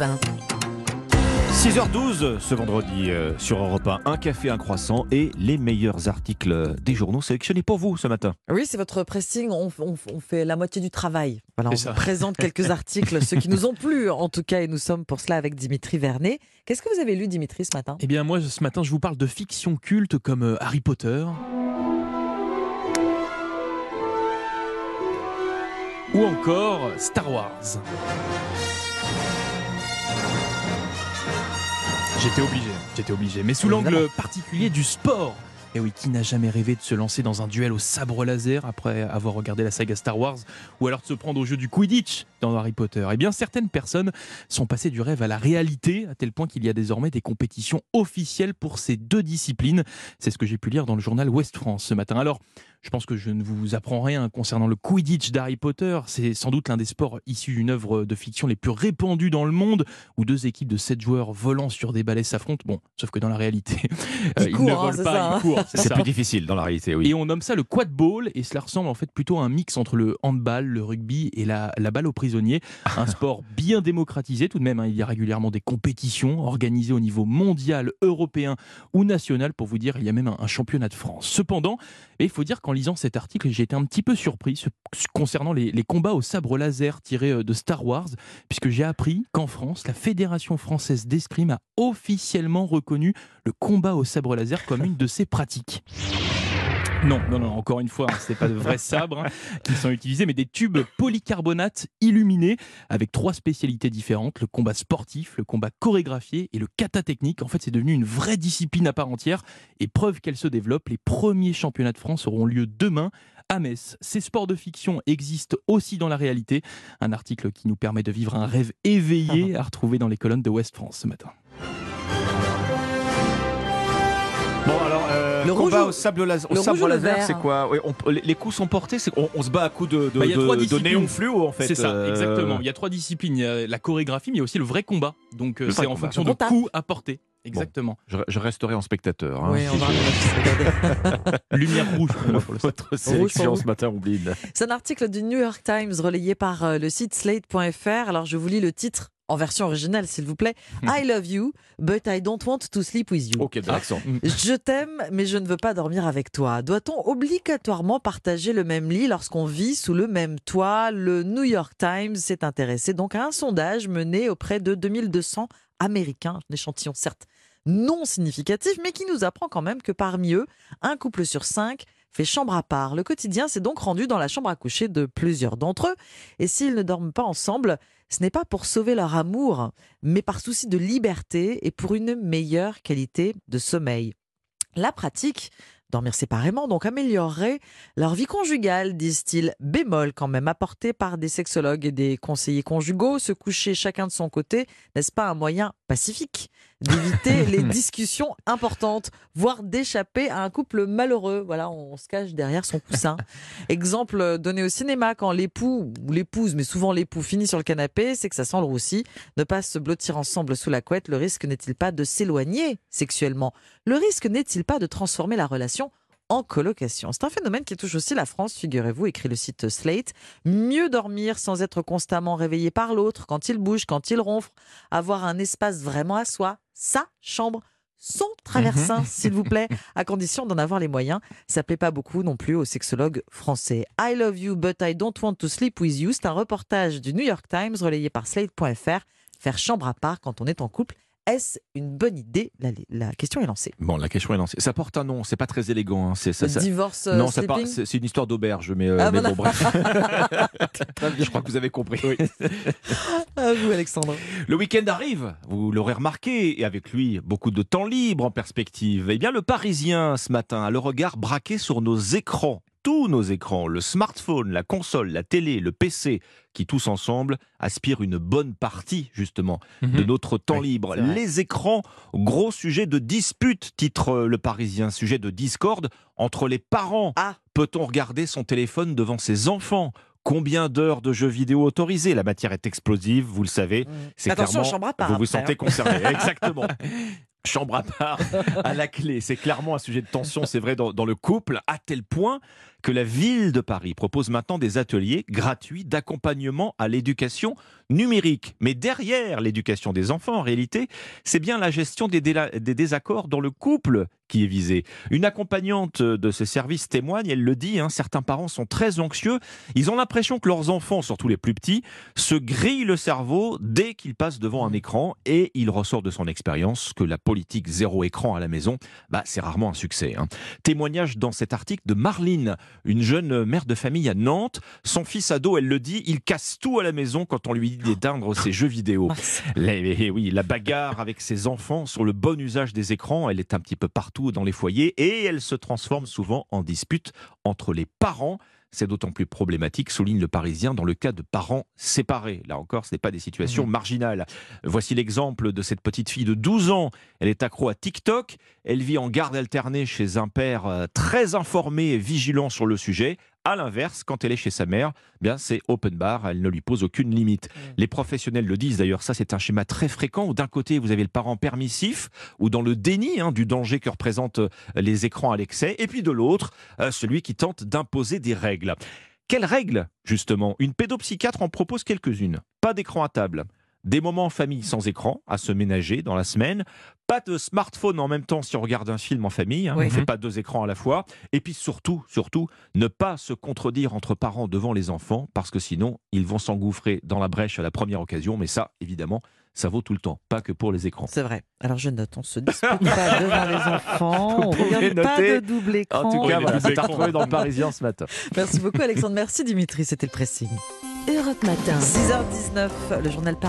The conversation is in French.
Europe 1. 6h12 ce vendredi euh, sur Europe 1, un café, un croissant et les meilleurs articles des journaux sélectionnés pour vous ce matin. Oui, c'est votre pressing. On, on- on fait la moitié du travail. Voilà, on vous présente quelques articles, ceux qui nous ont plu en tout cas, et nous sommes pour cela avec Dimitri Vernet. Qu'est-ce que vous avez lu, Dimitri, ce matin? Eh bien, moi, ce matin, je vous parle de fiction culte comme euh, Harry Potter. Ou encore Star Wars. J'étais obligé, j'étais obligé. Mais sous l'angle particulier du sport. Et oui, qui n'a jamais rêvé de se lancer dans un duel au sabre laser après avoir regardé la saga Star Wars ou alors de se prendre au jeu du Quidditch dans Harry Potter? Eh bien, certaines personnes sont passées du rêve à la réalité, à tel point qu'il y a désormais des compétitions officielles pour ces deux disciplines. C'est ce que j'ai pu lire dans le journal Ouest France ce matin. Alors, je pense que je ne vous apprends rien concernant le Quidditch d'Harry Potter. C'est sans doute l'un des sports issus d'une œuvre de fiction les plus répandues dans le monde, où deux équipes de sept joueurs volant sur des balais s'affrontent. Bon, sauf que dans la réalité, Ils ils courent, ne hein, volent pas, ça, hein. ils courent. C'est plus difficile dans la réalité, oui. Et on nomme ça le quadball, et cela ressemble en fait plutôt à un mix entre le handball, le rugby et la, la balle aux prisonniers. Un sport bien démocratisé tout de même. hein. Il y a régulièrement des compétitions organisées au niveau mondial, européen ou national. Pour vous dire, il y a même un, un championnat de France. Cependant, il faut dire qu'en lisant cet article, j'ai été un petit peu surpris ce- concernant les, les combats au sabre laser tirés euh, de Star Wars, puisque j'ai appris qu'en France, la Fédération française d'escrime a officiellement reconnu le combat au sabre laser comme une de ses pratiques. Non, non, non, encore une fois, hein, ce n'est pas de vrais sabres hein, qui sont utilisés, mais des tubes polycarbonate illuminés avec trois spécialités différentes le combat sportif, le combat chorégraphié et le kata technique. En fait, c'est devenu une vraie discipline à part entière et preuve qu'elle se développe. Les premiers championnats de France auront lieu demain à Metz. Ces sports de fiction existent aussi dans la réalité. Un article qui nous permet de vivre un rêve éveillé à retrouver dans les colonnes de Ouest France ce matin. Bon alors, euh, Le combat rouge au sable laser, au le sabre rouge ou le laser, vert c'est quoi Oui, on- les, les coups sont portés, c'est on, on se bat à coups de, de, Bah, il y a trois de- de disciplines. néon fluo en fait. C'est ça, euh, exactement. Il y a trois disciplines. Il y a la chorégraphie, mais il y a aussi le vrai combat. Donc euh, Le vrai c'est en combat. fonction On de tape. coups à porter. Exactement. Je, je resterai en spectateur. hein, Oui, si on va. Lumière rouge pour moi, pour le savoir. Votre sélection vous. ce matin, Oubline. C'est un article du New York Times relayé par euh, le site slate.fr. Alors je vous lis le titre en version originale, s'il vous plaît. I love you, but I don't want to sleep with you. Ok, de l'accent. Je t'aime, mais je ne veux pas dormir avec toi. Doit-on obligatoirement partager le même lit lorsqu'on vit sous le même toit? Le New York Times s'est intéressé donc à un sondage mené auprès de 2200 Américains, un échantillon certes non significatif, mais qui nous apprend quand même que parmi eux, un couple sur cinq fait chambre à part. Le quotidien s'est donc rendu dans la chambre à coucher de plusieurs d'entre eux, et s'ils ne dorment pas ensemble, ce n'est pas pour sauver leur amour, mais par souci de liberté et pour une meilleure qualité de sommeil. La pratique, dormir séparément, donc améliorerait leur vie conjugale, disent-ils. Bémol quand même, apporté par des sexologues et des conseillers conjugaux, se coucher chacun de son côté, n'est-ce pas un moyen pacifique d'éviter les discussions importantes, voire d'échapper à un couple malheureux Voilà, on se cache derrière son coussin. Exemple donné au cinéma, quand l'époux ou l'épouse, mais souvent l'époux, finit sur le canapé, c'est que ça sent le roussi. Ne pas se blottir ensemble sous la couette, le risque n'est-il pas de s'éloigner sexuellement? Le risque n'est-il pas de transformer la relation en colocation. C'est un phénomène qui touche aussi la France, figurez-vous, écrit le site Slate. Mieux dormir sans être constamment réveillé par l'autre, quand il bouge, quand il ronfle, avoir un espace vraiment à soi, sa chambre, son traversin, s'il vous plaît, à condition d'en avoir les moyens. Ça plaît pas beaucoup non plus aux sexologues français. I love you, but I don't want to sleep with you. C'est un reportage du New York Times relayé par Slate.fr. Faire chambre à part quand on est en couple, est-ce une bonne idée la, la question est lancée. Bon, la question est lancée. Ça porte un nom, c'est pas très élégant. hein, C'est ça, Le ça- divorce euh, Non, c'est c'est une histoire d'auberge, mais, euh, Ah, mais bon, bref. Je crois que vous avez compris. À vous, Alexandre. Le week-end arrive, vous l'aurez remarqué, et avec lui, beaucoup de temps libre en perspective. Eh bien, le Parisien, ce matin, a le regard braqué sur nos écrans. Tous nos écrans, le smartphone, la console, la télé, le PC, qui tous ensemble aspirent une bonne partie, justement, de Mhm. notre temps Oui, libre. Les écrans, gros sujet de dispute, titre euh, le Parisien, sujet de discorde entre les parents. Ah. Peut-on regarder son téléphone devant ses enfants? Combien d'heures de jeux vidéo autorisées? La matière est explosive, vous le savez. C'est Attention, clairement- chambre à part Vous vous sentez hein. concerné, exactement. Chambre à part à la clé. C'est clairement un sujet de tension, c'est vrai, dans, le couple, à tel point que la ville de Paris propose maintenant des ateliers gratuits d'accompagnement à l'éducation numérique. Mais derrière l'éducation des enfants, en réalité, c'est bien la gestion des, désaccords dans le couple qui est visée. Une accompagnante de ce service témoigne, elle le dit, hein, certains parents sont très anxieux, ils ont l'impression que leurs enfants, surtout les plus petits, se grillent le cerveau dès qu'ils passent devant un écran et il ressort de son expérience que la politique zéro écran à la maison, bah, c'est rarement un succès. Hein. Témoignage dans cet article de Marline, une jeune mère de famille à Nantes. Son fils ado, elle le dit, il casse tout à la maison quand on lui dit d'éteindre ses jeux vidéo. La, oui, la bagarre avec ses enfants sur le bon usage des écrans, elle est un petit peu partout dans les foyers et elle se transforme souvent en dispute entre les parents. C'est d'autant plus problématique, souligne le Parisien, dans le cas de parents séparés. Là encore, ce n'est pas des situations mmh. marginales. Voici l'exemple de cette petite fille de 12 ans. Elle est accro à TikTok. Elle vit en garde alternée chez un père euh, très informé et vigilant sur le sujet. À l'inverse, quand elle est chez sa mère, eh bien c'est open bar, elle ne lui pose aucune limite. Mmh. Les professionnels le disent d'ailleurs, ça c'est un schéma très fréquent où d'un côté vous avez le parent permissif ou dans le déni hein, du danger que représentent euh, les écrans à l'excès, et puis de l'autre, euh, celui qui tente d'imposer des règles. Quelles règles, justement? Une pédopsychiatre en propose quelques-unes. Pas d'écran à table, des moments en famille sans écran à se ménager dans la semaine, pas de smartphone en même temps si on regarde un film en famille, hein, on ne fait pas deux écrans à la fois, et puis surtout, surtout, ne pas se contredire entre parents devant les enfants, parce que sinon, ils vont s'engouffrer dans la brèche à la première occasion, mais ça, évidemment, ça vaut tout le temps, pas que pour les écrans. C'est vrai. Alors je note, on se dispute pas devant les enfants, on ne pas de double écran. En tout cas, c'est à retrouver dans le Parisien ce matin. Merci beaucoup Alexandre, merci Dimitri, c'était le pressing. Europe Matin. 6h19, le journal